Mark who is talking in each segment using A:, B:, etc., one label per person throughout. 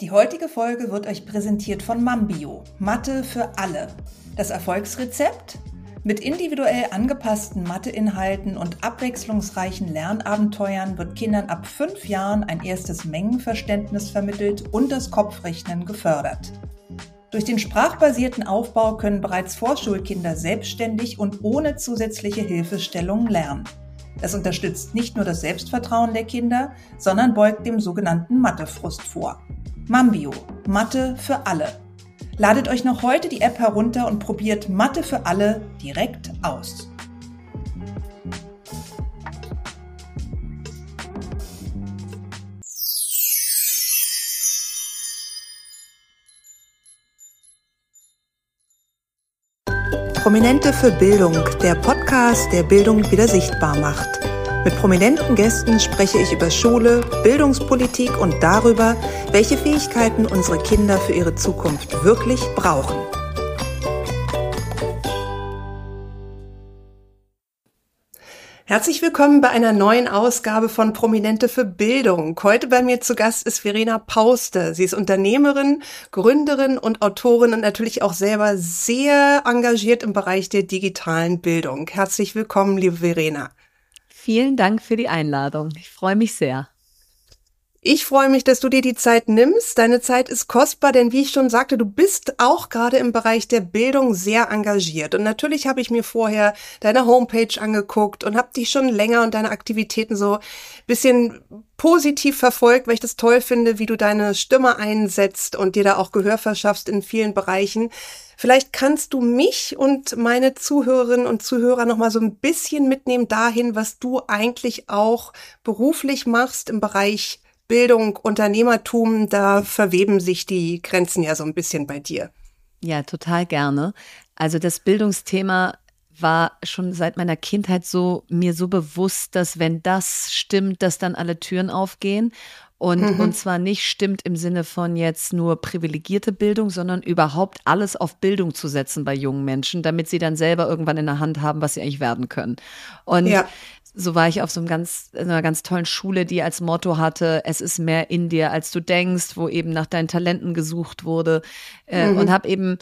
A: Die heutige Folge wird euch präsentiert von Mambio, Mathe für alle. Das Erfolgsrezept? Mit individuell angepassten Matheinhalten und abwechslungsreichen Lernabenteuern wird Kindern ab fünf Jahren ein erstes Mengenverständnis vermittelt und das Kopfrechnen gefördert. Durch den sprachbasierten Aufbau können bereits Vorschulkinder selbstständig und ohne zusätzliche Hilfestellungen lernen. Es unterstützt nicht nur das Selbstvertrauen der Kinder, sondern beugt dem sogenannten Mathefrust vor. Mambio, Mathe für alle. Ladet euch noch heute die App herunter und probiert Mathe für alle direkt aus. Prominente für Bildung, der Podcast, der Bildung wieder sichtbar macht. Mit prominenten Gästen spreche ich über Schule, Bildungspolitik und darüber, welche Fähigkeiten unsere Kinder für ihre Zukunft wirklich brauchen. Herzlich willkommen bei einer neuen Ausgabe von Prominente für Bildung. Heute bei mir zu Gast ist Verena Pauste. Sie ist Unternehmerin, Gründerin und Autorin und natürlich auch selber sehr engagiert im Bereich der digitalen Bildung. Herzlich willkommen, liebe Verena.
B: Vielen Dank für die Einladung. Ich freue mich sehr.
A: Ich freue mich, dass du dir die Zeit nimmst. Deine Zeit ist kostbar, denn wie ich schon sagte, du bist auch gerade im Bereich der Bildung sehr engagiert. Und natürlich habe ich mir vorher deine Homepage angeguckt und habe dich schon länger und deine Aktivitäten so bisschen positiv verfolgt, weil ich das toll finde, wie du deine Stimme einsetzt und dir da auch Gehör verschaffst in vielen Bereichen. Vielleicht kannst du mich und meine Zuhörerinnen und Zuhörer noch mal so ein bisschen mitnehmen dahin, was du eigentlich auch beruflich machst im Bereich Bildung, Unternehmertum. Da verweben sich die Grenzen ja so ein bisschen bei dir.
B: Ja, total gerne. Also das Bildungsthema war schon seit meiner Kindheit so mir so bewusst, dass wenn das stimmt, dass dann alle Türen aufgehen. Und, mhm. und zwar nicht stimmt im Sinne von jetzt nur privilegierte Bildung, sondern überhaupt alles auf Bildung zu setzen bei jungen Menschen, damit sie dann selber irgendwann in der Hand haben, was sie eigentlich werden können. Und ja. so war ich auf so einem ganz, einer ganz tollen Schule, die als Motto hatte, es ist mehr in dir, als du denkst, wo eben nach deinen Talenten gesucht wurde. Äh, mhm. Und habe eben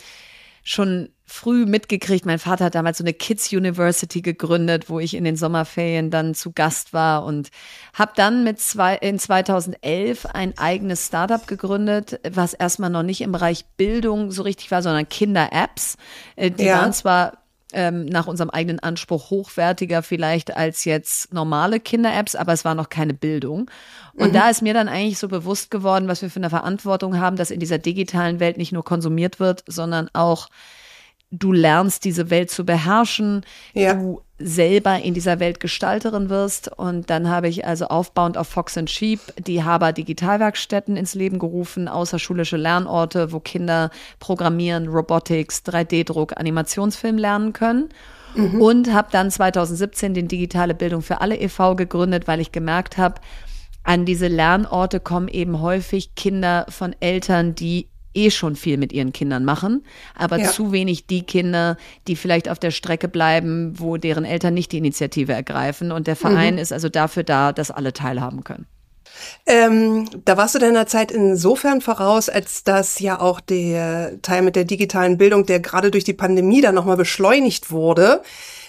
B: schon früh mitgekriegt. Mein Vater hat damals so eine Kids University gegründet, wo ich in den Sommerferien dann zu Gast war und habe dann mit zwei, in 2011 ein eigenes Startup gegründet, was erstmal noch nicht im Bereich Bildung so richtig war, sondern Kinder-Apps. Äh, die ja. waren zwar ähm, nach unserem eigenen Anspruch hochwertiger vielleicht als jetzt normale Kinder-Apps, aber es war noch keine Bildung. Und mhm. da ist mir dann eigentlich so bewusst geworden, was wir für eine Verantwortung haben, dass in dieser digitalen Welt nicht nur konsumiert wird, sondern auch du lernst diese Welt zu beherrschen, ja. du selber in dieser Welt Gestalterin wirst. Und dann habe ich also aufbauend auf Fox and Sheep die Haber Digitalwerkstätten ins Leben gerufen, außerschulische Lernorte, wo Kinder Programmieren, Robotics, 3D-Druck, Animationsfilm lernen können. Mhm. Und habe dann 2017 den Digitale Bildung für alle e.V. gegründet, weil ich gemerkt habe, an diese Lernorte kommen eben häufig Kinder von Eltern, die eh schon viel mit ihren Kindern machen, aber ja. zu wenig die Kinder, die vielleicht auf der Strecke bleiben, wo deren Eltern nicht die Initiative ergreifen. Und der Verein mhm. ist also dafür da, dass alle teilhaben können.
A: Ähm, da warst du deiner Zeit insofern voraus, als dass ja auch der Teil mit der digitalen Bildung, der gerade durch die Pandemie dann nochmal beschleunigt wurde,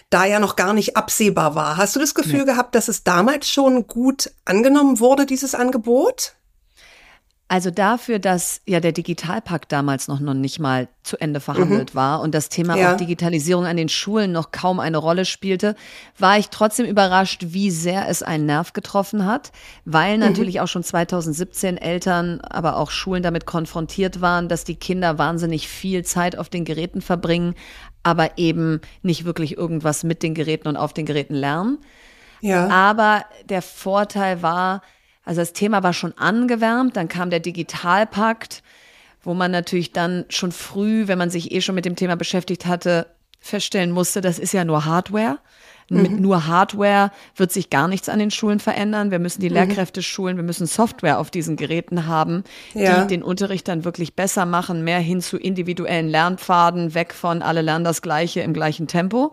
A: da ja noch gar nicht absehbar war. Hast du das Gefühl nee. gehabt, dass es damals schon gut angenommen wurde, dieses Angebot?
B: Also dafür, dass ja der Digitalpakt damals noch, noch nicht mal zu Ende verhandelt mhm. war und das Thema ja. auch Digitalisierung an den Schulen noch kaum eine Rolle spielte, war ich trotzdem überrascht, wie sehr es einen Nerv getroffen hat, weil mhm. natürlich mhm. auch schon 2017 Eltern, aber auch Schulen damit konfrontiert waren, dass die Kinder wahnsinnig viel Zeit auf den Geräten verbringen, aber eben nicht wirklich irgendwas mit den Geräten und auf den Geräten lernen. Ja. Aber der Vorteil war, also das Thema war schon angewärmt, dann kam der Digitalpakt, wo man natürlich dann schon früh, wenn man sich eh schon mit dem Thema beschäftigt hatte, feststellen musste, das ist ja nur Hardware. Mhm. Mit nur Hardware wird sich gar nichts an den Schulen verändern. Wir müssen die mhm. Lehrkräfte schulen, wir müssen Software auf diesen Geräten haben, ja. die den Unterricht dann wirklich besser machen, mehr hin zu individuellen Lernpfaden, weg von alle lernen das Gleiche im gleichen Tempo.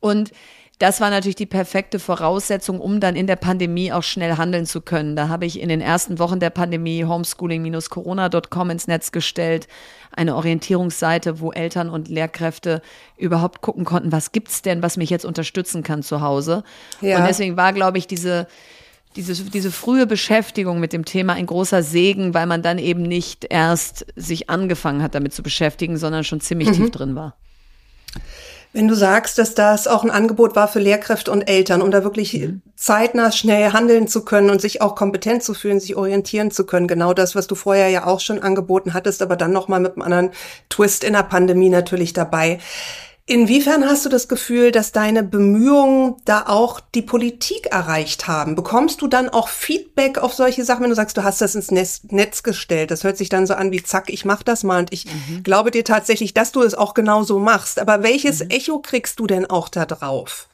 B: Und das war natürlich die perfekte Voraussetzung, um dann in der Pandemie auch schnell handeln zu können. Da habe ich in den ersten Wochen der Pandemie homeschooling-corona.com ins Netz gestellt, eine Orientierungsseite, wo Eltern und Lehrkräfte überhaupt gucken konnten, was gibt's denn, was mich jetzt unterstützen kann zu Hause. Ja. Und deswegen war, glaube ich, diese diese, diese frühe Beschäftigung mit dem Thema ein großer Segen, weil man dann eben nicht erst sich angefangen hat, damit zu beschäftigen, sondern schon ziemlich mhm. tief drin war.
C: Wenn du sagst, dass das auch ein Angebot war für Lehrkräfte und Eltern, um da wirklich mhm. zeitnah schnell handeln zu können und sich auch kompetent zu fühlen, sich orientieren zu können, genau das, was du vorher ja auch schon angeboten hattest, aber dann noch mal mit einem anderen Twist in der Pandemie natürlich dabei. Inwiefern hast du das Gefühl, dass deine Bemühungen da auch die Politik erreicht haben? Bekommst du dann auch Feedback auf solche Sachen, wenn du sagst, du hast das ins Netz, gestellt? Das hört sich dann so an wie zack, ich mach das mal und ich mhm. glaube dir tatsächlich, dass du es auch genau so machst. Aber welches mhm. Echo kriegst du denn auch da drauf?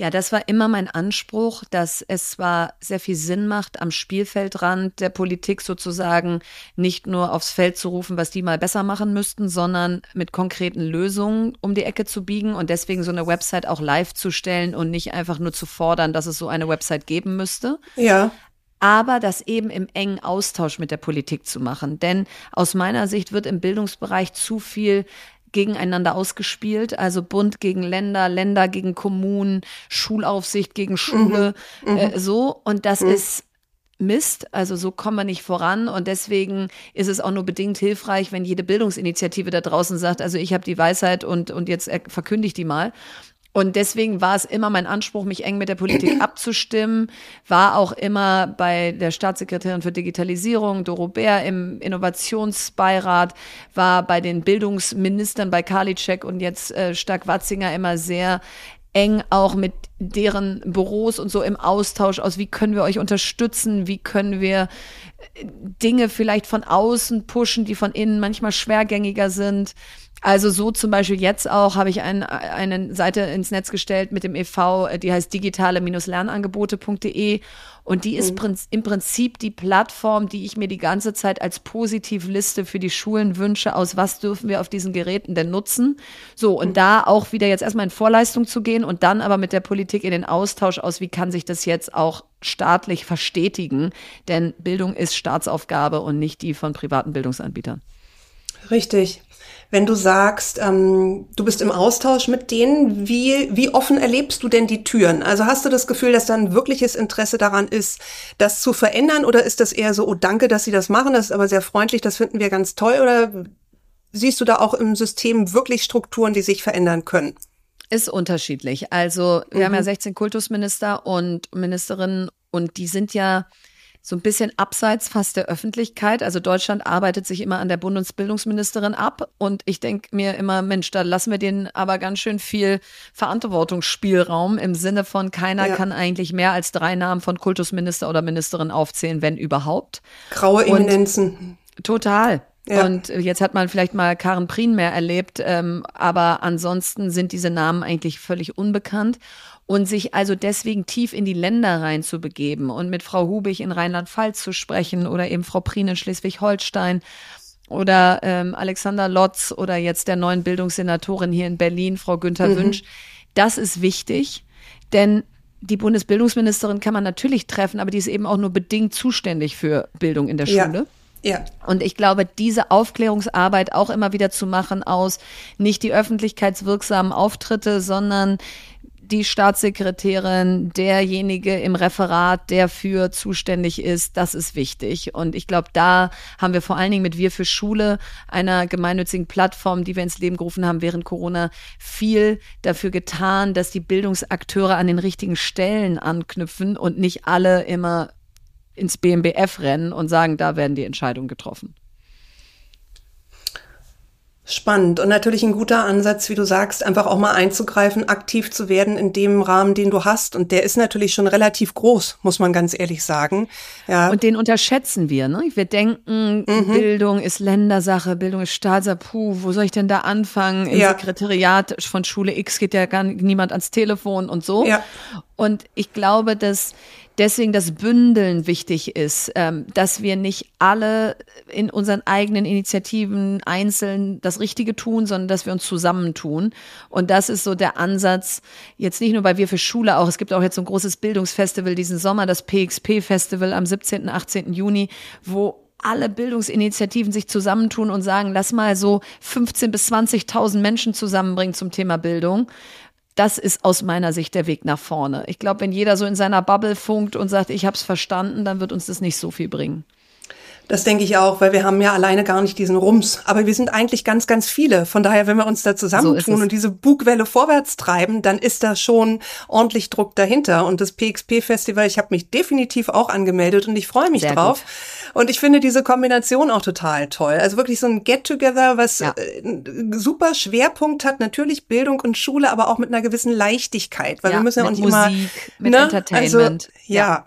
B: Ja, das war immer mein Anspruch, dass es zwar sehr viel Sinn macht, am Spielfeldrand der Politik sozusagen nicht nur aufs Feld zu rufen, was die mal besser machen müssten, sondern mit konkreten Lösungen um die Ecke zu biegen und deswegen so eine Website auch live zu stellen und nicht einfach nur zu fordern, dass es so eine Website geben müsste.
C: Ja
B: aber das eben im engen Austausch mit der Politik zu machen. Denn aus meiner Sicht wird im Bildungsbereich zu viel gegeneinander ausgespielt, also Bund gegen Länder, Länder gegen Kommunen, Schulaufsicht gegen Schule, mhm. äh, so. Und das mhm. ist Mist. Also so kommen wir nicht voran. Und deswegen ist es auch nur bedingt hilfreich, wenn jede Bildungsinitiative da draußen sagt, also ich habe die Weisheit und, und jetzt verkündige die mal. Und deswegen war es immer mein Anspruch, mich eng mit der Politik abzustimmen, war auch immer bei der Staatssekretärin für Digitalisierung, Doro Bär, im Innovationsbeirat, war bei den Bildungsministern, bei Karliczek und jetzt äh, Stark-Watzinger immer sehr eng auch mit deren Büros und so im Austausch aus, wie können wir euch unterstützen, wie können wir äh, Dinge vielleicht von außen pushen, die von innen manchmal schwergängiger sind. Also so zum Beispiel jetzt auch habe ich ein, eine Seite ins Netz gestellt mit dem EV, die heißt digitale-lernangebote.de und die ist mhm. im Prinzip die Plattform, die ich mir die ganze Zeit als Positivliste für die Schulen wünsche, aus was dürfen wir auf diesen Geräten denn nutzen. So, und mhm. da auch wieder jetzt erstmal in Vorleistung zu gehen und dann aber mit der Politik in den Austausch aus, wie kann sich das jetzt auch staatlich verstetigen, denn Bildung ist Staatsaufgabe und nicht die von privaten Bildungsanbietern.
C: Richtig. Wenn du sagst, ähm, du bist im Austausch mit denen, wie, wie offen erlebst du denn die Türen? Also hast du das Gefühl, dass da ein wirkliches Interesse daran ist, das zu verändern? Oder ist das eher so, oh danke, dass sie das machen, das ist aber sehr freundlich, das finden wir ganz toll? Oder siehst du da auch im System wirklich Strukturen, die sich verändern können?
B: Ist unterschiedlich. Also wir mhm. haben ja 16 mhm. Kultusminister und Ministerinnen und die sind ja so ein bisschen abseits fast der Öffentlichkeit. Also Deutschland arbeitet sich immer an der Bundesbildungsministerin ab und ich denke mir immer, Mensch, da lassen wir denen aber ganz schön viel Verantwortungsspielraum im Sinne von keiner ja. kann eigentlich mehr als drei Namen von Kultusminister oder Ministerin aufzählen, wenn überhaupt.
C: Graue Eminenzen.
B: Total. Ja. Und jetzt hat man vielleicht mal Karen Prien mehr erlebt, ähm, aber ansonsten sind diese Namen eigentlich völlig unbekannt. Und sich also deswegen tief in die Länder reinzubegeben und mit Frau Hubig in Rheinland-Pfalz zu sprechen oder eben Frau Prien in Schleswig-Holstein oder ähm, Alexander Lotz oder jetzt der neuen Bildungssenatorin hier in Berlin, Frau Günther mhm. Wünsch. Das ist wichtig, denn die Bundesbildungsministerin kann man natürlich treffen, aber die ist eben auch nur bedingt zuständig für Bildung in der Schule.
C: Ja. Ja.
B: Und ich glaube, diese Aufklärungsarbeit auch immer wieder zu machen aus nicht die öffentlichkeitswirksamen Auftritte, sondern die Staatssekretärin, derjenige im Referat, der für zuständig ist, das ist wichtig. Und ich glaube, da haben wir vor allen Dingen mit Wir für Schule, einer gemeinnützigen Plattform, die wir ins Leben gerufen haben während Corona, viel dafür getan, dass die Bildungsakteure an den richtigen Stellen anknüpfen und nicht alle immer ins BMBF rennen und sagen, da werden die Entscheidungen getroffen.
C: Spannend und natürlich ein guter Ansatz, wie du sagst, einfach auch mal einzugreifen, aktiv zu werden in dem Rahmen, den du hast. Und der ist natürlich schon relativ groß, muss man ganz ehrlich sagen.
B: Ja. Und den unterschätzen wir. Ne? Wir denken, mhm. Bildung ist Ländersache, Bildung ist Staatssache. Puh, wo soll ich denn da anfangen? Im ja. Sekretariat von Schule X geht ja gar niemand ans Telefon und so.
C: Ja.
B: Und ich glaube, dass deswegen das Bündeln wichtig ist, ähm, dass wir nicht alle in unseren eigenen Initiativen einzeln das Richtige tun, sondern dass wir uns zusammentun. Und das ist so der Ansatz, jetzt nicht nur bei Wir für Schule auch, es gibt auch jetzt so ein großes Bildungsfestival diesen Sommer, das PXP-Festival am 17., 18. Juni, wo alle Bildungsinitiativen sich zusammentun und sagen, lass mal so 15 bis 20.000 Menschen zusammenbringen zum Thema Bildung. Das ist aus meiner Sicht der Weg nach vorne. Ich glaube, wenn jeder so in seiner Bubble funkt und sagt, ich habe es verstanden, dann wird uns das nicht so viel bringen.
C: Das denke ich auch, weil wir haben ja alleine gar nicht diesen Rums. Aber wir sind eigentlich ganz, ganz viele. Von daher, wenn wir uns da zusammentun so und diese Bugwelle vorwärts treiben, dann ist da schon ordentlich Druck dahinter. Und das PXP-Festival, ich habe mich definitiv auch angemeldet und ich freue mich Sehr drauf. Gut. Und ich finde diese Kombination auch total toll. Also wirklich so ein Get-Together, was ja. Äh, super Schwerpunkt hat, natürlich Bildung und Schule, aber auch mit einer gewissen Leichtigkeit. Weil ja, wir müssen ja auch nicht
B: Musik,
C: immer,
B: mit ne? Entertainment.
C: Also, ja. ja.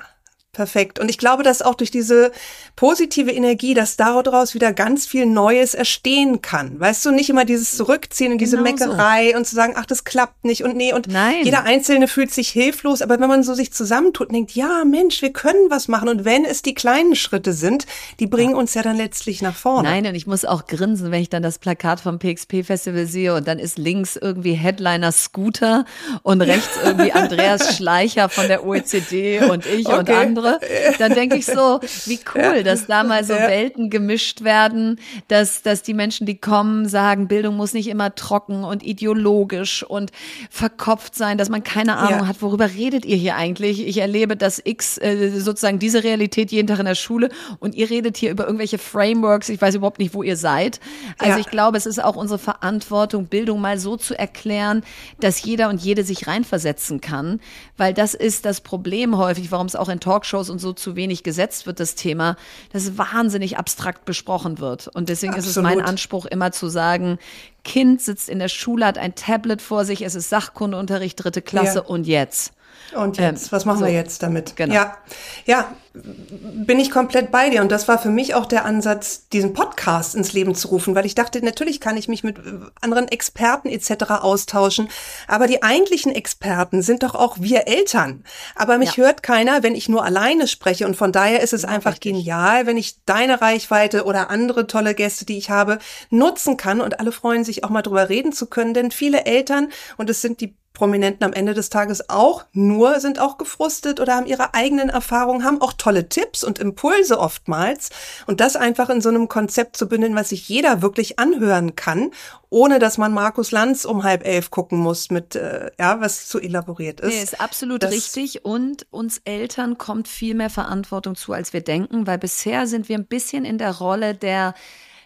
C: Perfekt. Und ich glaube, dass auch durch diese positive Energie, dass daraus wieder ganz viel Neues entstehen kann. Weißt du, nicht immer dieses Zurückziehen in diese genau Meckerei so. und zu sagen, ach, das klappt nicht und nee und Nein. jeder Einzelne fühlt sich hilflos. Aber wenn man so sich zusammentut und denkt, ja, Mensch, wir können was machen. Und wenn es die kleinen Schritte sind, die bringen ja. uns ja dann letztlich nach vorne.
B: Nein, und ich muss auch grinsen, wenn ich dann das Plakat vom PXP Festival sehe und dann ist links irgendwie Headliner Scooter und rechts irgendwie Andreas Schleicher von der OECD und ich okay. und andere andere, dann denke ich so, wie cool, ja. dass da mal so ja. Welten gemischt werden, dass, dass die Menschen, die kommen, sagen, Bildung muss nicht immer trocken und ideologisch und verkopft sein, dass man keine Ahnung ja. hat, worüber redet ihr hier eigentlich? Ich erlebe das X, äh, sozusagen diese Realität jeden Tag in der Schule und ihr redet hier über irgendwelche Frameworks, ich weiß überhaupt nicht, wo ihr seid. Also ich glaube, es ist auch unsere Verantwortung, Bildung mal so zu erklären, dass jeder und jede sich reinversetzen kann, weil das ist das Problem häufig, warum es auch in Talkshows Talkshows und so zu wenig gesetzt wird, das Thema, das wahnsinnig abstrakt besprochen wird. Und deswegen Absolut. ist es mein Anspruch, immer zu sagen, Kind sitzt in der Schule, hat ein Tablet vor sich, es ist Sachkundeunterricht, dritte Klasse ja. und jetzt.
C: Und jetzt, ähm, was machen so, wir jetzt damit? Genau. Ja, ja, bin ich komplett bei dir. Und das war für mich auch der Ansatz, diesen Podcast ins Leben zu rufen, weil ich dachte, natürlich kann ich mich mit anderen Experten etc. austauschen. Aber die eigentlichen Experten sind doch auch wir Eltern. Aber mich ja. hört keiner, wenn ich nur alleine spreche. Und von daher ist es ja, einfach richtig. genial, wenn ich deine Reichweite oder andere tolle Gäste, die ich habe, nutzen kann. Und alle freuen sich auch mal drüber reden zu können. Denn viele Eltern, und es sind die Prominenten am Ende des Tages auch, nur sind auch gefrustet oder haben ihre eigenen Erfahrungen, haben auch tolle Tipps und Impulse oftmals. Und das einfach in so einem Konzept zu bündeln, was sich jeder wirklich anhören kann, ohne dass man Markus Lanz um halb elf gucken muss mit, äh, ja, was zu elaboriert ist.
B: Nee, ist absolut das richtig. Und uns Eltern kommt viel mehr Verantwortung zu, als wir denken, weil bisher sind wir ein bisschen in der Rolle der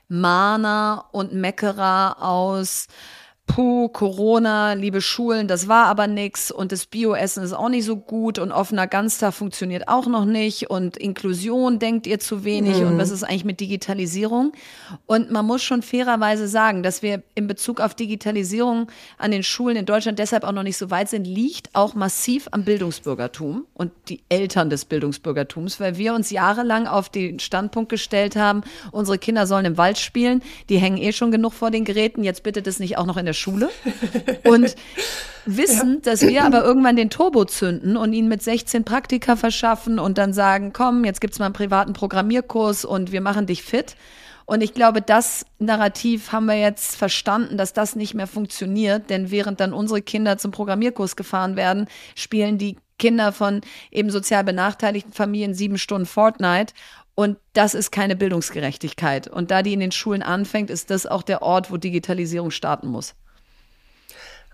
B: Mahner und Meckerer aus puh, Corona, liebe Schulen, das war aber nix und das Bioessen ist auch nicht so gut und offener Ganztag funktioniert auch noch nicht und Inklusion denkt ihr zu wenig mhm. und was ist eigentlich mit Digitalisierung? Und man muss schon fairerweise sagen, dass wir in Bezug auf Digitalisierung an den Schulen in Deutschland deshalb auch noch nicht so weit sind, liegt auch massiv am Bildungsbürgertum und die Eltern des Bildungsbürgertums, weil wir uns jahrelang auf den Standpunkt gestellt haben, unsere Kinder sollen im Wald spielen, die hängen eh schon genug vor den Geräten, jetzt bitte das nicht auch noch in der Schule und wissen, ja. dass wir aber irgendwann den Turbo zünden und ihnen mit 16 Praktika verschaffen und dann sagen, komm, jetzt gibt's mal einen privaten Programmierkurs und wir machen dich fit. Und ich glaube, das Narrativ haben wir jetzt verstanden, dass das nicht mehr funktioniert, denn während dann unsere Kinder zum Programmierkurs gefahren werden, spielen die Kinder von eben sozial benachteiligten Familien sieben Stunden Fortnite und das ist keine Bildungsgerechtigkeit. Und da die in den Schulen anfängt, ist das auch der Ort, wo Digitalisierung starten muss.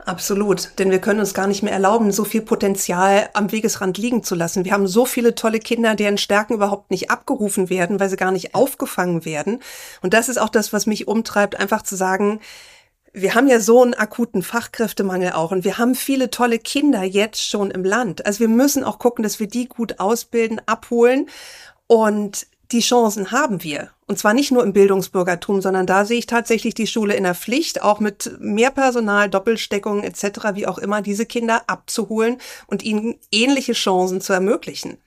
C: Absolut, denn wir können uns gar nicht mehr erlauben, so viel Potenzial am Wegesrand liegen zu lassen. Wir haben so viele tolle Kinder, deren Stärken überhaupt nicht abgerufen werden, weil sie gar nicht aufgefangen werden. Und das ist auch das, was mich umtreibt, einfach zu sagen, wir haben ja so einen akuten Fachkräftemangel auch und wir haben viele tolle Kinder jetzt schon im Land. Also wir müssen auch gucken, dass wir die gut ausbilden, abholen und die Chancen haben wir. Und zwar nicht nur im Bildungsbürgertum, sondern da sehe ich tatsächlich die Schule in der Pflicht, auch mit mehr Personal, Doppelsteckungen etc., wie auch immer, diese Kinder abzuholen und ihnen ähnliche Chancen zu ermöglichen.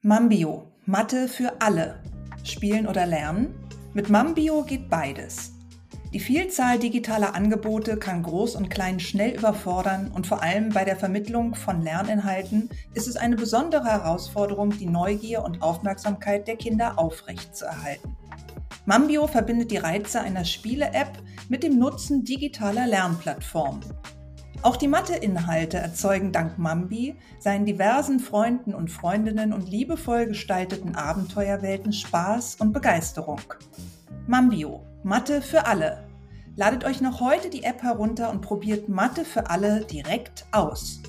C: Mambio, Mathe für alle. Spielen oder lernen? Mit Mambio geht beides.
A: Die Vielzahl digitaler Angebote kann Groß und Klein schnell überfordern und vor allem bei der Vermittlung von Lerninhalten ist es eine besondere Herausforderung, die Neugier und Aufmerksamkeit der Kinder aufrechtzuerhalten. Mambio verbindet die Reize einer Spiele-App mit dem Nutzen digitaler Lernplattformen. Auch die Matheinhalte erzeugen dank Mambi seinen diversen Freunden und Freundinnen und liebevoll gestalteten Abenteuerwelten Spaß und Begeisterung. Mambio, Mathe für alle. Ladet euch noch heute die App herunter und probiert Mathe für alle direkt aus.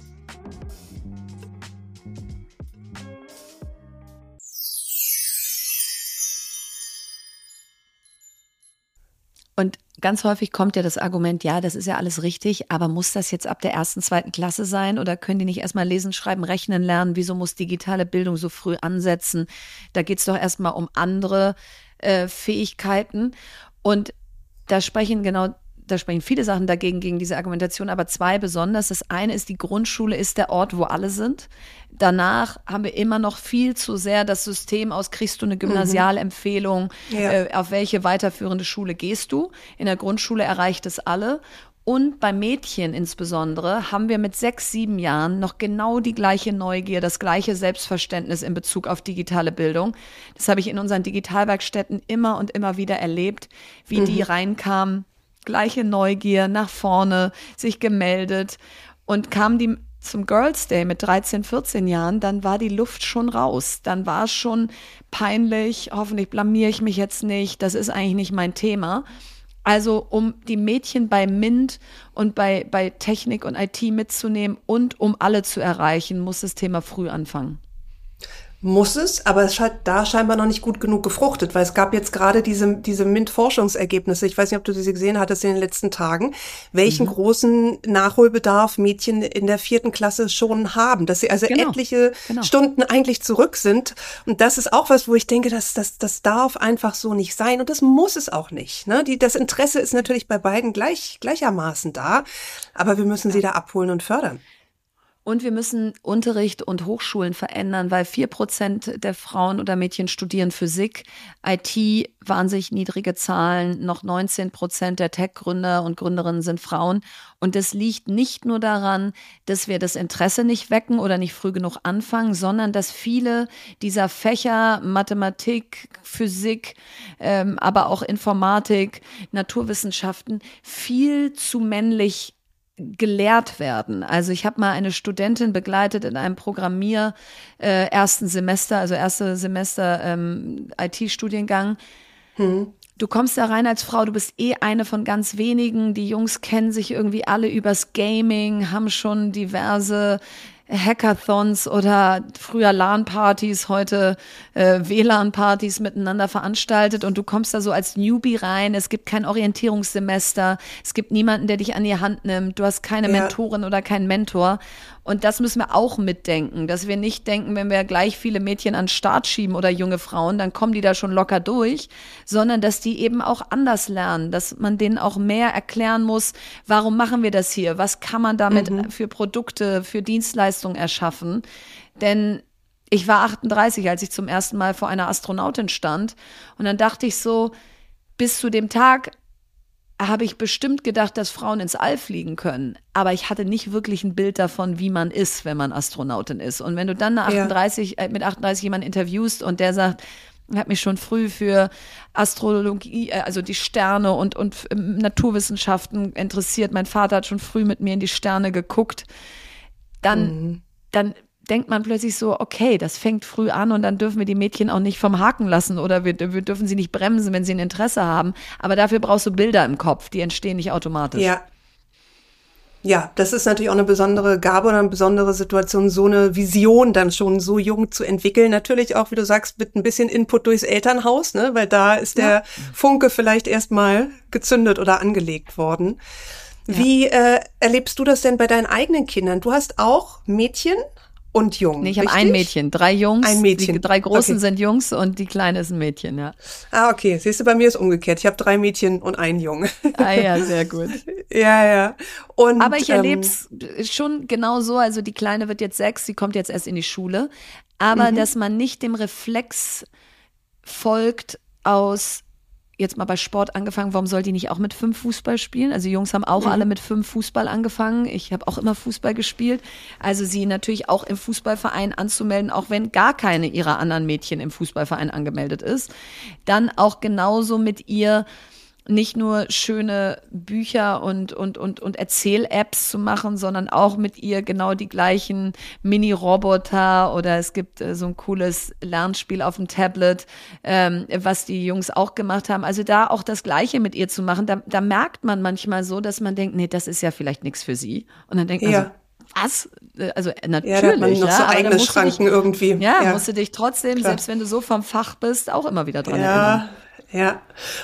B: Und ganz häufig kommt ja das Argument, ja, das ist ja alles richtig, aber muss das jetzt ab der ersten, zweiten Klasse sein oder können die nicht erstmal lesen, schreiben, rechnen lernen? Wieso muss digitale Bildung so früh ansetzen? Da geht es doch erstmal um andere äh, Fähigkeiten. Und da sprechen genau da sprechen viele Sachen dagegen, gegen diese Argumentation, aber zwei besonders. Das eine ist, die Grundschule ist der Ort, wo alle sind. Danach haben wir immer noch viel zu sehr das System aus, kriegst du eine Gymnasialempfehlung, mhm. ja. äh, auf welche weiterführende Schule gehst du. In der Grundschule erreicht es alle. Und bei Mädchen insbesondere haben wir mit sechs, sieben Jahren noch genau die gleiche Neugier, das gleiche Selbstverständnis in Bezug auf digitale Bildung. Das habe ich in unseren Digitalwerkstätten immer und immer wieder erlebt, wie mhm. die reinkamen, gleiche Neugier nach vorne, sich gemeldet und kamen die zum Girls Day mit 13, 14 Jahren, dann war die Luft schon raus. Dann war es schon peinlich, hoffentlich blamier ich mich jetzt nicht, das ist eigentlich nicht mein Thema. Also um die Mädchen bei MINT und bei, bei Technik und IT mitzunehmen und um alle zu erreichen, muss das Thema früh anfangen
C: muss es, aber es hat da scheinbar noch nicht gut genug gefruchtet, weil es gab jetzt gerade diese, diese MINT-Forschungsergebnisse, ich weiß nicht, ob du diese gesehen hattest in den letzten Tagen, welchen mhm. großen Nachholbedarf Mädchen in der vierten Klasse schon haben, dass sie also genau. etliche genau. Stunden eigentlich zurück sind. Und das ist auch was, wo ich denke, dass das, das darf einfach so nicht sein und das muss es auch nicht. Ne? Die, das Interesse ist natürlich bei beiden gleich, gleichermaßen da, aber wir müssen ja. sie da abholen und fördern.
B: Und wir müssen Unterricht und Hochschulen verändern, weil vier Prozent der Frauen oder Mädchen studieren Physik, IT wahnsinnig niedrige Zahlen, noch 19 Prozent der Tech-Gründer und Gründerinnen sind Frauen. Und das liegt nicht nur daran, dass wir das Interesse nicht wecken oder nicht früh genug anfangen, sondern dass viele dieser Fächer, Mathematik, Physik, ähm, aber auch Informatik, Naturwissenschaften viel zu männlich gelehrt werden. Also ich habe mal eine Studentin begleitet in einem Programmier äh, ersten Semester, also erste Semester ähm, IT-Studiengang. Hm. Du kommst da rein als Frau, du bist eh eine von ganz wenigen. Die Jungs kennen sich irgendwie alle übers Gaming, haben schon diverse Hackathons oder früher LAN-Partys, heute äh, WLAN-Partys miteinander veranstaltet und du kommst da so als Newbie rein. Es gibt kein Orientierungssemester, es gibt niemanden, der dich an die Hand nimmt. Du hast keine ja. Mentorin oder keinen Mentor. Und das müssen wir auch mitdenken, dass wir nicht denken, wenn wir gleich viele Mädchen an den Start schieben oder junge Frauen, dann kommen die da schon locker durch, sondern dass die eben auch anders lernen, dass man denen auch mehr erklären muss, warum machen wir das hier? Was kann man damit mhm. für Produkte, für Dienstleistungen erschaffen? Denn ich war 38, als ich zum ersten Mal vor einer Astronautin stand. Und dann dachte ich so, bis zu dem Tag habe ich bestimmt gedacht, dass Frauen ins All fliegen können. Aber ich hatte nicht wirklich ein Bild davon, wie man ist, wenn man Astronautin ist. Und wenn du dann 38, ja. äh, mit 38 jemanden interviewst und der sagt, er hat mich schon früh für Astrologie, äh, also die Sterne und, und ähm, Naturwissenschaften interessiert. Mein Vater hat schon früh mit mir in die Sterne geguckt. Dann, mhm. dann denkt man plötzlich so, okay, das fängt früh an und dann dürfen wir die Mädchen auch nicht vom Haken lassen oder wir, wir dürfen sie nicht bremsen, wenn sie ein Interesse haben. Aber dafür brauchst du Bilder im Kopf, die entstehen nicht automatisch.
C: Ja. Ja, das ist natürlich auch eine besondere Gabe oder eine besondere Situation, so eine Vision dann schon so jung zu entwickeln. Natürlich auch, wie du sagst, mit ein bisschen Input durchs Elternhaus, ne? weil da ist der ja. Funke vielleicht erstmal gezündet oder angelegt worden. Ja. Wie äh, erlebst du das denn bei deinen eigenen Kindern? Du hast auch Mädchen, und Jungen.
B: Nee, ich habe ein Mädchen, drei Jungs. Ein Mädchen. Die drei großen okay. sind Jungs und die kleine ist ein Mädchen, ja.
C: Ah, okay. Siehst du, bei mir ist umgekehrt. Ich habe drei Mädchen und einen Jungen.
B: Ah ja, sehr gut.
C: ja, ja.
B: Und, Aber ich erlebe es ähm, schon genau so. Also die Kleine wird jetzt sechs, sie kommt jetzt erst in die Schule. Aber mhm. dass man nicht dem Reflex folgt aus jetzt mal bei Sport angefangen, warum soll die nicht auch mit fünf Fußball spielen? Also die Jungs haben auch mhm. alle mit fünf Fußball angefangen. Ich habe auch immer Fußball gespielt. Also sie natürlich auch im Fußballverein anzumelden, auch wenn gar keine ihrer anderen Mädchen im Fußballverein angemeldet ist. Dann auch genauso mit ihr nicht nur schöne Bücher und, und, und, und Erzähl-Apps zu machen, sondern auch mit ihr genau die gleichen Mini-Roboter oder es gibt äh, so ein cooles Lernspiel auf dem Tablet, ähm, was die Jungs auch gemacht haben. Also da auch das Gleiche mit ihr zu machen, da, da merkt man manchmal so, dass man denkt, nee, das ist ja vielleicht nichts für sie. Und dann denkt man ja. so, was? Äh, also natürlich. Äh, ja, da hat
C: man noch
B: ja,
C: so eigene Schranken
B: dich,
C: irgendwie.
B: Ja, ja, musst du dich trotzdem, Klar. selbst wenn du so vom Fach bist, auch immer wieder dran
C: ja,
B: erinnern.
C: Ja,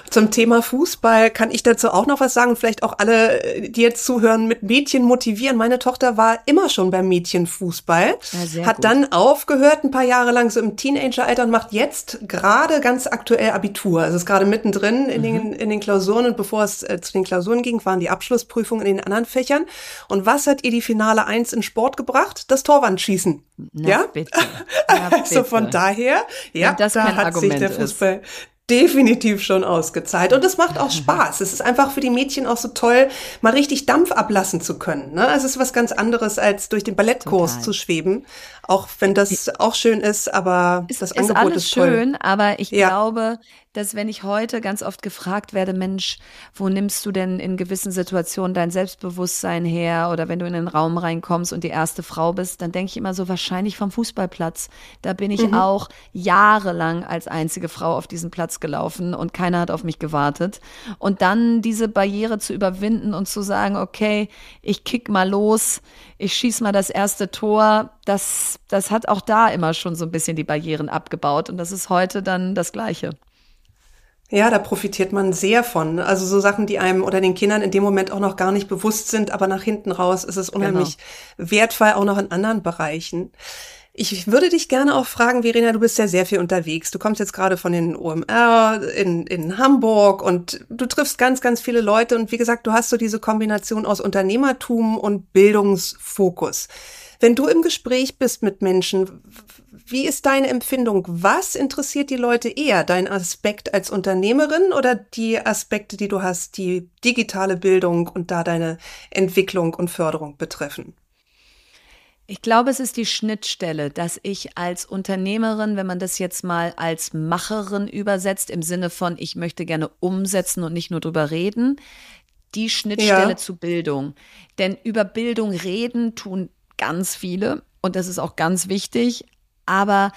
C: zum Thema Fußball kann ich dazu auch noch was sagen. Vielleicht auch alle, die jetzt zuhören, mit Mädchen motivieren. Meine Tochter war immer schon beim Mädchenfußball, ja, hat gut. dann aufgehört ein paar Jahre lang so im Teenageralter und macht jetzt gerade ganz aktuell Abitur. Also ist gerade mittendrin in, mhm. den, in den Klausuren und bevor es äh, zu den Klausuren ging, waren die Abschlussprüfungen in den anderen Fächern. Und was hat ihr die Finale eins in Sport gebracht? Das Torwandschießen. Na, ja, bitte. Na, also von daher, ja, da hat Argument sich der Fußball, ist definitiv schon ausgezahlt. Und es macht auch Spaß. Es ist einfach für die Mädchen auch so toll, mal richtig Dampf ablassen zu können. Ne? Also es ist was ganz anderes, als durch den Ballettkurs Total. zu schweben. Auch wenn das auch schön ist, aber
B: ist,
C: das
B: Angebot
C: ist, alles
B: ist toll. schön, aber ich ja. glaube, dass wenn ich heute ganz oft gefragt werde, Mensch, wo nimmst du denn in gewissen Situationen dein Selbstbewusstsein her? Oder wenn du in den Raum reinkommst und die erste Frau bist, dann denke ich immer so wahrscheinlich vom Fußballplatz. Da bin ich mhm. auch jahrelang als einzige Frau auf diesen Platz gelaufen und keiner hat auf mich gewartet. Und dann diese Barriere zu überwinden und zu sagen, okay, ich kick mal los, ich schieß mal das erste Tor, das, das hat auch da immer schon so ein bisschen die Barrieren abgebaut. Und das ist heute dann das Gleiche.
C: Ja, da profitiert man sehr von. Also so Sachen, die einem oder den Kindern in dem Moment auch noch gar nicht bewusst sind, aber nach hinten raus ist es unheimlich genau. wertvoll, auch noch in anderen Bereichen. Ich würde dich gerne auch fragen, Verena, du bist ja sehr viel unterwegs. Du kommst jetzt gerade von den OMR in, in Hamburg und du triffst ganz, ganz viele Leute. Und wie gesagt, du hast so diese Kombination aus Unternehmertum und Bildungsfokus. Wenn du im Gespräch bist mit Menschen, wie ist deine Empfindung? Was interessiert die Leute eher? Dein Aspekt als Unternehmerin oder die Aspekte, die du hast, die digitale Bildung und da deine Entwicklung und Förderung betreffen?
B: Ich glaube, es ist die Schnittstelle, dass ich als Unternehmerin, wenn man das jetzt mal als Macherin übersetzt, im Sinne von, ich möchte gerne umsetzen und nicht nur drüber reden, die Schnittstelle ja. zu Bildung. Denn über Bildung reden tun ganz viele und das ist auch ganz wichtig. Aber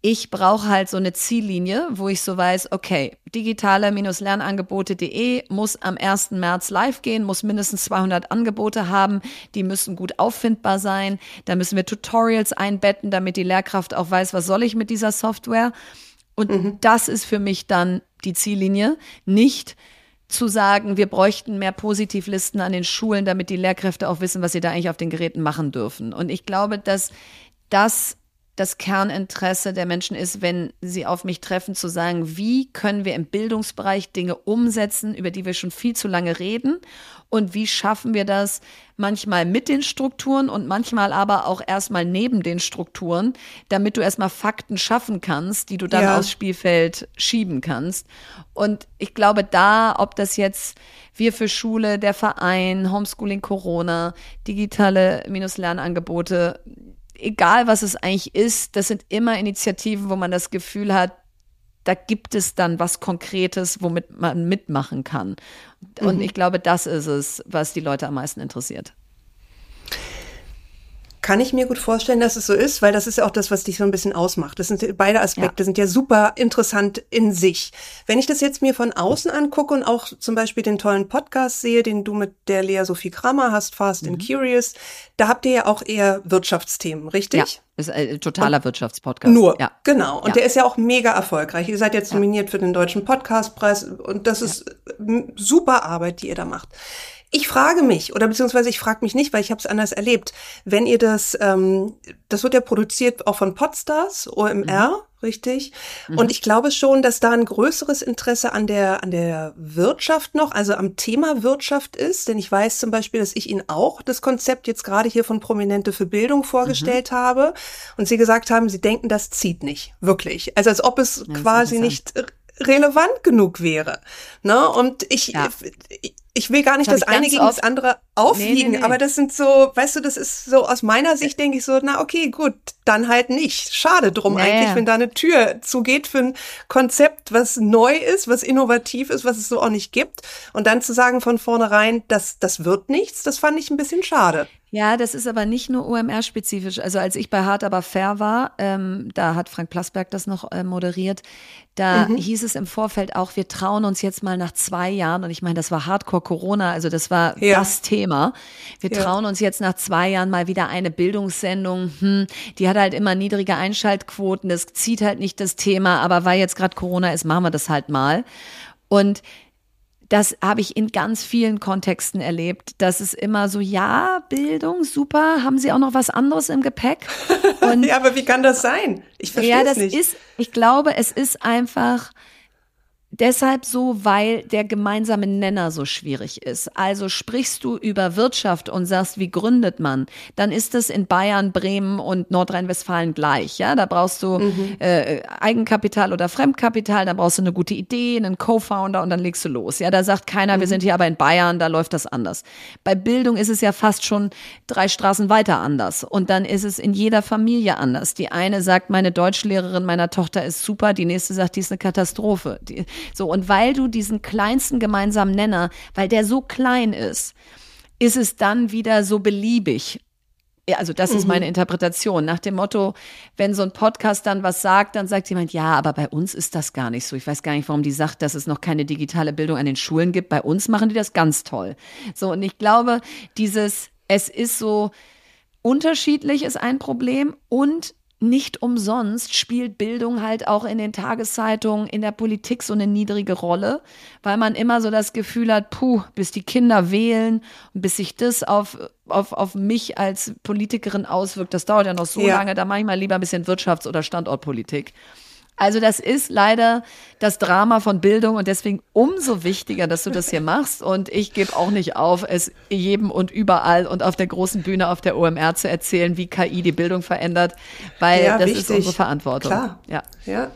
B: ich brauche halt so eine Ziellinie, wo ich so weiß, okay, digitale-lernangebote.de muss am 1. März live gehen, muss mindestens 200 Angebote haben, die müssen gut auffindbar sein, da müssen wir Tutorials einbetten, damit die Lehrkraft auch weiß, was soll ich mit dieser Software. Und mhm. das ist für mich dann die Ziellinie, nicht zu sagen, wir bräuchten mehr Positivlisten an den Schulen, damit die Lehrkräfte auch wissen, was sie da eigentlich auf den Geräten machen dürfen. Und ich glaube, dass das das Kerninteresse der Menschen ist, wenn sie auf mich treffen, zu sagen, wie können wir im Bildungsbereich Dinge umsetzen, über die wir schon viel zu lange reden und wie schaffen wir das manchmal mit den Strukturen und manchmal aber auch erstmal neben den Strukturen, damit du erstmal Fakten schaffen kannst, die du dann ja. aufs Spielfeld schieben kannst. Und ich glaube da, ob das jetzt wir für Schule, der Verein, Homeschooling Corona, digitale Minuslernangebote, egal was es eigentlich ist, das sind immer Initiativen, wo man das Gefühl hat, da gibt es dann was Konkretes, womit man mitmachen kann. Und mhm. ich glaube, das ist es, was die Leute am meisten interessiert.
C: Kann ich mir gut vorstellen, dass es so ist, weil das ist ja auch das, was dich so ein bisschen ausmacht. Das sind beide Aspekte ja. sind ja super interessant in sich. Wenn ich das jetzt mir von außen angucke und auch zum Beispiel den tollen Podcast sehe, den du mit der Lea Sophie Kramer hast, Fast mhm. and Curious, da habt ihr ja auch eher Wirtschaftsthemen, richtig?
B: Ja. Ist ein totaler und Wirtschaftspodcast.
C: Nur, ja. genau. Und ja. der ist ja auch mega erfolgreich. Ihr seid jetzt nominiert für den Deutschen Podcastpreis und das ist super Arbeit, die ihr da macht. Ich frage mich, oder beziehungsweise ich frage mich nicht, weil ich habe es anders erlebt, wenn ihr das, ähm, das wird ja produziert auch von Podstars, OMR, mhm. richtig? Mhm. Und ich glaube schon, dass da ein größeres Interesse an der, an der Wirtschaft noch, also am Thema Wirtschaft ist, denn ich weiß zum Beispiel, dass ich Ihnen auch das Konzept jetzt gerade hier von Prominente für Bildung vorgestellt mhm. habe und Sie gesagt haben, Sie denken, das zieht nicht, wirklich. Also als ob es quasi nicht relevant genug wäre. Ne? Und ich, ja. ich, ich will gar nicht das, das eine gegen das andere aufwiegen, nee, nee, nee. aber das sind so, weißt du, das ist so aus meiner Sicht denke ich so, na okay, gut, dann halt nicht. Schade drum eigentlich, wenn da eine Tür zugeht für ein Konzept, was neu ist, was innovativ ist, was es so auch nicht gibt. Und dann zu sagen von vornherein, das, das wird nichts, das fand ich ein bisschen schade.
B: Ja, das ist aber nicht nur OMR-spezifisch. Also als ich bei Hart aber fair war, ähm, da hat Frank Plasberg das noch äh, moderiert, da mhm. hieß es im Vorfeld auch, wir trauen uns jetzt mal nach zwei Jahren, und ich meine, das war Hardcore Corona, also das war ja. das Thema. Wir ja. trauen uns jetzt nach zwei Jahren mal wieder eine Bildungssendung. Hm, die hat halt immer niedrige Einschaltquoten, das zieht halt nicht das Thema, aber weil jetzt gerade Corona ist, machen wir das halt mal. Und das habe ich in ganz vielen Kontexten erlebt. Das ist immer so, ja, Bildung, super, haben Sie auch noch was anderes im Gepäck?
C: Ja, aber wie kann das sein?
B: Ich verstehe ja, das nicht. ist, ich glaube, es ist einfach Deshalb so, weil der gemeinsame Nenner so schwierig ist. Also sprichst du über Wirtschaft und sagst, wie gründet man, dann ist es in Bayern, Bremen und Nordrhein-Westfalen gleich. Ja, da brauchst du mhm. äh, Eigenkapital oder Fremdkapital, da brauchst du eine gute Idee, einen Co-Founder und dann legst du los. Ja, da sagt keiner, mhm. wir sind hier aber in Bayern, da läuft das anders. Bei Bildung ist es ja fast schon drei Straßen weiter anders und dann ist es in jeder Familie anders. Die eine sagt, meine Deutschlehrerin meiner Tochter ist super, die nächste sagt, die ist eine Katastrophe. Die, so, und weil du diesen kleinsten gemeinsamen Nenner, weil der so klein ist, ist es dann wieder so beliebig. Also das ist meine mhm. Interpretation. Nach dem Motto, wenn so ein Podcast dann was sagt, dann sagt jemand, ja, aber bei uns ist das gar nicht so. Ich weiß gar nicht, warum die sagt, dass es noch keine digitale Bildung an den Schulen gibt. Bei uns machen die das ganz toll. So, und ich glaube, dieses, es ist so unterschiedlich ist ein Problem und nicht umsonst spielt Bildung halt auch in den Tageszeitungen, in der Politik so eine niedrige Rolle, weil man immer so das Gefühl hat, puh, bis die Kinder wählen und bis sich das auf, auf, auf mich als Politikerin auswirkt, das dauert ja noch so ja. lange, da mache ich mal lieber ein bisschen Wirtschafts- oder Standortpolitik. Also das ist leider das Drama von Bildung und deswegen umso wichtiger, dass du das hier machst. Und ich gebe auch nicht auf, es jedem und überall und auf der großen Bühne auf der OMR zu erzählen, wie KI die Bildung verändert, weil ja, das wichtig. ist unsere Verantwortung.
C: Klar. Ja. ja.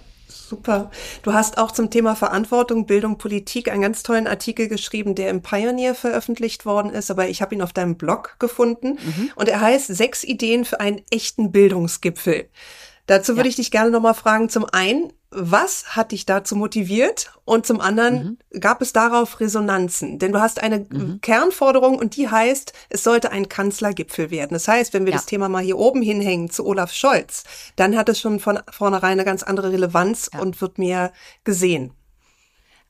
C: Super. Du hast auch zum Thema Verantwortung, Bildung, Politik einen ganz tollen Artikel geschrieben, der im Pioneer veröffentlicht worden ist, aber ich habe ihn auf deinem Blog gefunden mhm. und er heißt Sechs Ideen für einen echten Bildungsgipfel. Dazu würde ja. ich dich gerne nochmal fragen, zum einen, was hat dich dazu motiviert? Und zum anderen, mhm. gab es darauf Resonanzen? Denn du hast eine mhm. Kernforderung und die heißt, es sollte ein Kanzlergipfel werden. Das heißt, wenn wir ja. das Thema mal hier oben hinhängen zu Olaf Scholz, dann hat es schon von vornherein eine ganz andere Relevanz ja. und wird mehr gesehen.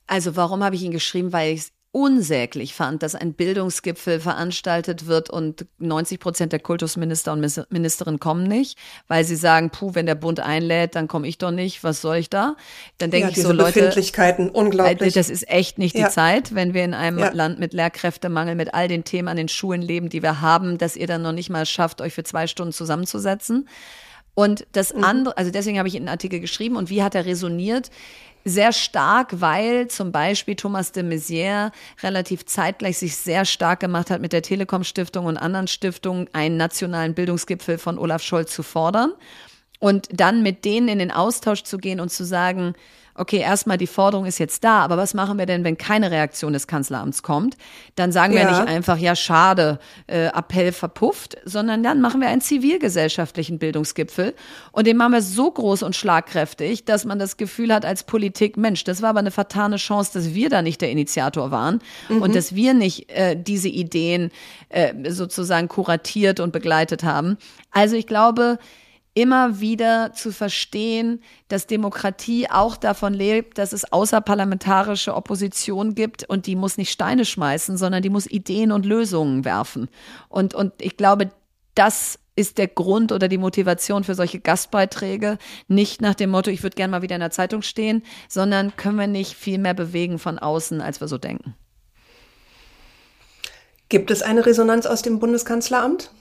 B: Also warum habe ich ihn geschrieben? Weil ich unsäglich fand, dass ein Bildungsgipfel veranstaltet wird und 90 Prozent der Kultusminister und Ministerinnen kommen nicht, weil sie sagen, puh, wenn der Bund einlädt, dann komme ich doch nicht, was soll ich da? Dann denke ja, ich so, Leute,
C: Befindlichkeiten, unglaublich.
B: Das ist echt nicht ja. die Zeit, wenn wir in einem ja. Land mit Lehrkräftemangel, mit all den Themen an den Schulen leben, die wir haben, dass ihr dann noch nicht mal schafft, euch für zwei Stunden zusammenzusetzen. Und das mhm. andere, also deswegen habe ich einen Artikel geschrieben und wie hat er resoniert? sehr stark, weil zum Beispiel Thomas de Maizière relativ zeitgleich sich sehr stark gemacht hat, mit der Telekom Stiftung und anderen Stiftungen einen nationalen Bildungsgipfel von Olaf Scholz zu fordern und dann mit denen in den Austausch zu gehen und zu sagen, okay, erstmal die Forderung ist jetzt da, aber was machen wir denn, wenn keine Reaktion des Kanzleramts kommt? Dann sagen ja. wir nicht einfach, ja, schade, äh, Appell verpufft, sondern dann machen wir einen zivilgesellschaftlichen Bildungsgipfel und den machen wir so groß und schlagkräftig, dass man das Gefühl hat als Politik, Mensch, das war aber eine vertane Chance, dass wir da nicht der Initiator waren mhm. und dass wir nicht äh, diese Ideen äh, sozusagen kuratiert und begleitet haben. Also ich glaube, immer wieder zu verstehen, dass Demokratie auch davon lebt, dass es außerparlamentarische Opposition gibt und die muss nicht Steine schmeißen, sondern die muss Ideen und Lösungen werfen. Und, und ich glaube, das ist der Grund oder die Motivation für solche Gastbeiträge. Nicht nach dem Motto, ich würde gerne mal wieder in der Zeitung stehen, sondern können wir nicht viel mehr bewegen von außen, als wir so denken.
C: Gibt es eine Resonanz aus dem Bundeskanzleramt?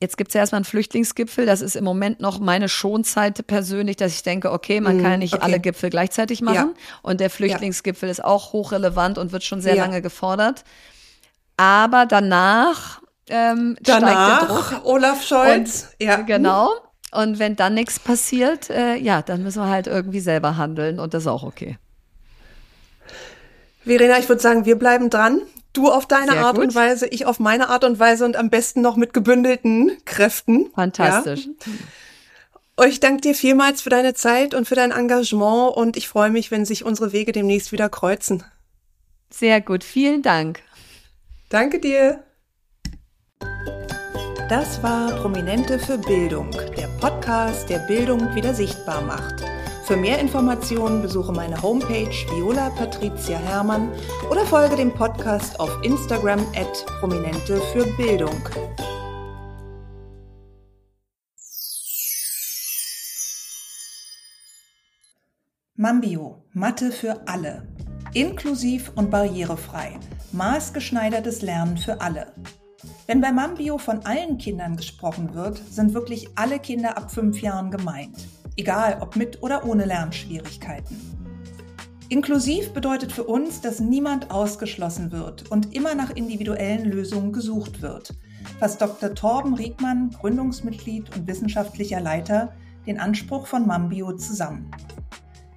B: Jetzt gibt es ja erstmal einen Flüchtlingsgipfel. Das ist im Moment noch meine Schonzeit persönlich, dass ich denke, okay, man mm, kann nicht okay. alle Gipfel gleichzeitig machen. Ja. Und der Flüchtlingsgipfel ja. ist auch hochrelevant und wird schon sehr ja. lange gefordert. Aber danach, ähm, danach steigt der Druck.
C: Olaf Scholz.
B: Und, ja. Genau. Und wenn dann nichts passiert, äh, ja, dann müssen wir halt irgendwie selber handeln und das ist auch okay.
C: Verena, ich würde sagen, wir bleiben dran. Du auf deine Sehr Art gut. und Weise, ich auf meine Art und Weise und am besten noch mit gebündelten Kräften.
B: Fantastisch.
C: Ja. Ich danke dir vielmals für deine Zeit und für dein Engagement und ich freue mich, wenn sich unsere Wege demnächst wieder kreuzen.
B: Sehr gut, vielen Dank.
C: Danke dir.
A: Das war Prominente für Bildung, der Podcast, der Bildung wieder sichtbar macht. Für mehr Informationen besuche meine Homepage Viola Patricia Hermann oder folge dem Podcast auf Instagram at Prominente für Bildung. Mambio, Mathe für alle. Inklusiv und barrierefrei. Maßgeschneidertes Lernen für alle. Wenn bei Mambio von allen Kindern gesprochen wird, sind wirklich alle Kinder ab fünf Jahren gemeint egal ob mit oder ohne Lernschwierigkeiten. Inklusiv bedeutet für uns, dass niemand ausgeschlossen wird und immer nach individuellen Lösungen gesucht wird, fasst Dr. Torben Riegmann, Gründungsmitglied und wissenschaftlicher Leiter, den Anspruch von Mambio zusammen.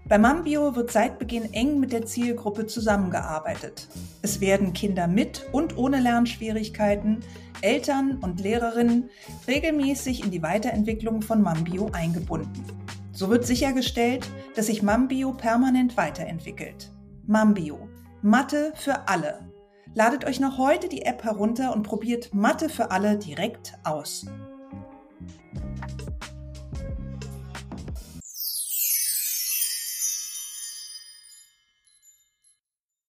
A: Bei Mambio wird seit Beginn eng mit der Zielgruppe zusammengearbeitet. Es werden Kinder mit und ohne Lernschwierigkeiten, Eltern und Lehrerinnen regelmäßig in die Weiterentwicklung von Mambio eingebunden. So wird sichergestellt, dass sich Mambio permanent weiterentwickelt. Mambio, Mathe für alle. Ladet euch noch heute die App herunter und probiert Mathe für alle direkt aus.